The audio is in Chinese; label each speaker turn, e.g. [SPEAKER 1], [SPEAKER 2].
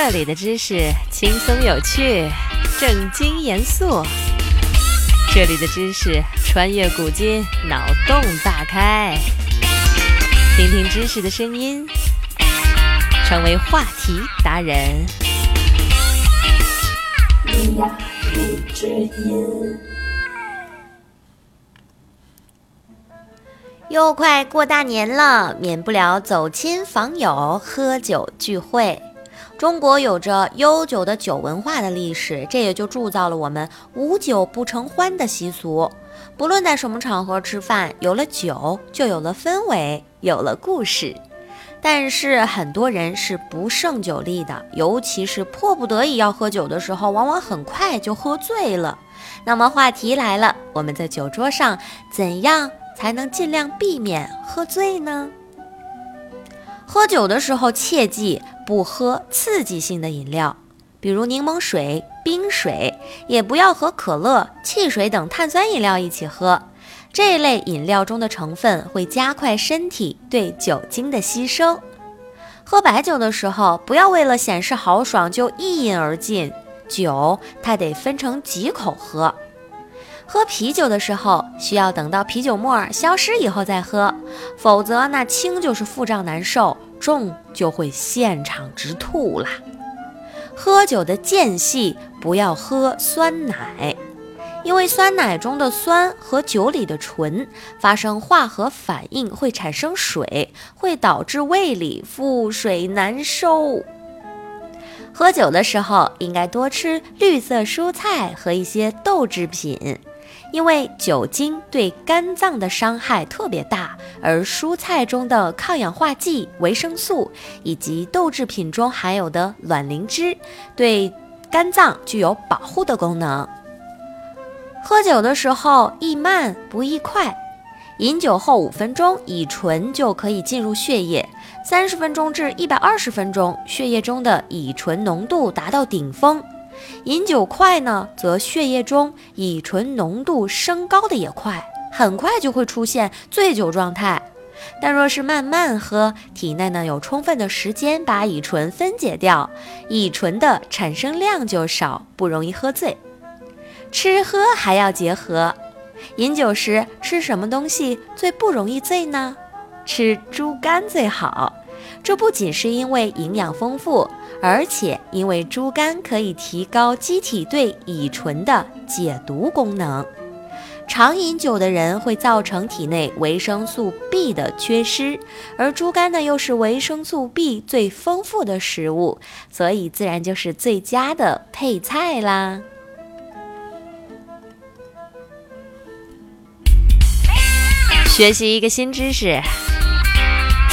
[SPEAKER 1] 这里的知识轻松有趣，正经严肃。这里的知识穿越古今，脑洞大开。听听知识的声音，成为话题达人。
[SPEAKER 2] 又快过大年了，免不了走亲访友、喝酒聚会。中国有着悠久的酒文化的历史，这也就铸造了我们无酒不成欢的习俗。不论在什么场合吃饭，有了酒就有了氛围，有了故事。但是很多人是不胜酒力的，尤其是迫不得已要喝酒的时候，往往很快就喝醉了。那么话题来了，我们在酒桌上怎样？才能尽量避免喝醉呢。喝酒的时候切记不喝刺激性的饮料，比如柠檬水、冰水，也不要和可乐、汽水等碳酸饮料一起喝。这类饮料中的成分会加快身体对酒精的吸收。喝白酒的时候，不要为了显示豪爽就一饮而尽，酒它得分成几口喝。喝啤酒的时候，需要等到啤酒沫消失以后再喝，否则那轻就是腹胀难受，重就会现场直吐啦。喝酒的间隙不要喝酸奶，因为酸奶中的酸和酒里的醇发生化合反应会产生水，会导致胃里腹水难受。喝酒的时候应该多吃绿色蔬菜和一些豆制品。因为酒精对肝脏的伤害特别大，而蔬菜中的抗氧化剂、维生素以及豆制品中含有的卵磷脂，对肝脏具有保护的功能。喝酒的时候宜慢不宜快，饮酒后五分钟，乙醇就可以进入血液，三十分钟至一百二十分钟，血液中的乙醇浓度达到顶峰。饮酒快呢，则血液中乙醇浓度升高的也快，很快就会出现醉酒状态。但若是慢慢喝，体内呢有充分的时间把乙醇分解掉，乙醇的产生量就少，不容易喝醉。吃喝还要结合，饮酒时吃什么东西最不容易醉呢？吃猪肝最好。这不仅是因为营养丰富，而且因为猪肝可以提高机体对乙醇的解毒功能。常饮酒的人会造成体内维生素 B 的缺失，而猪肝呢又是维生素 B 最丰富的食物，所以自然就是最佳的配菜啦。
[SPEAKER 1] 学习一个新知识。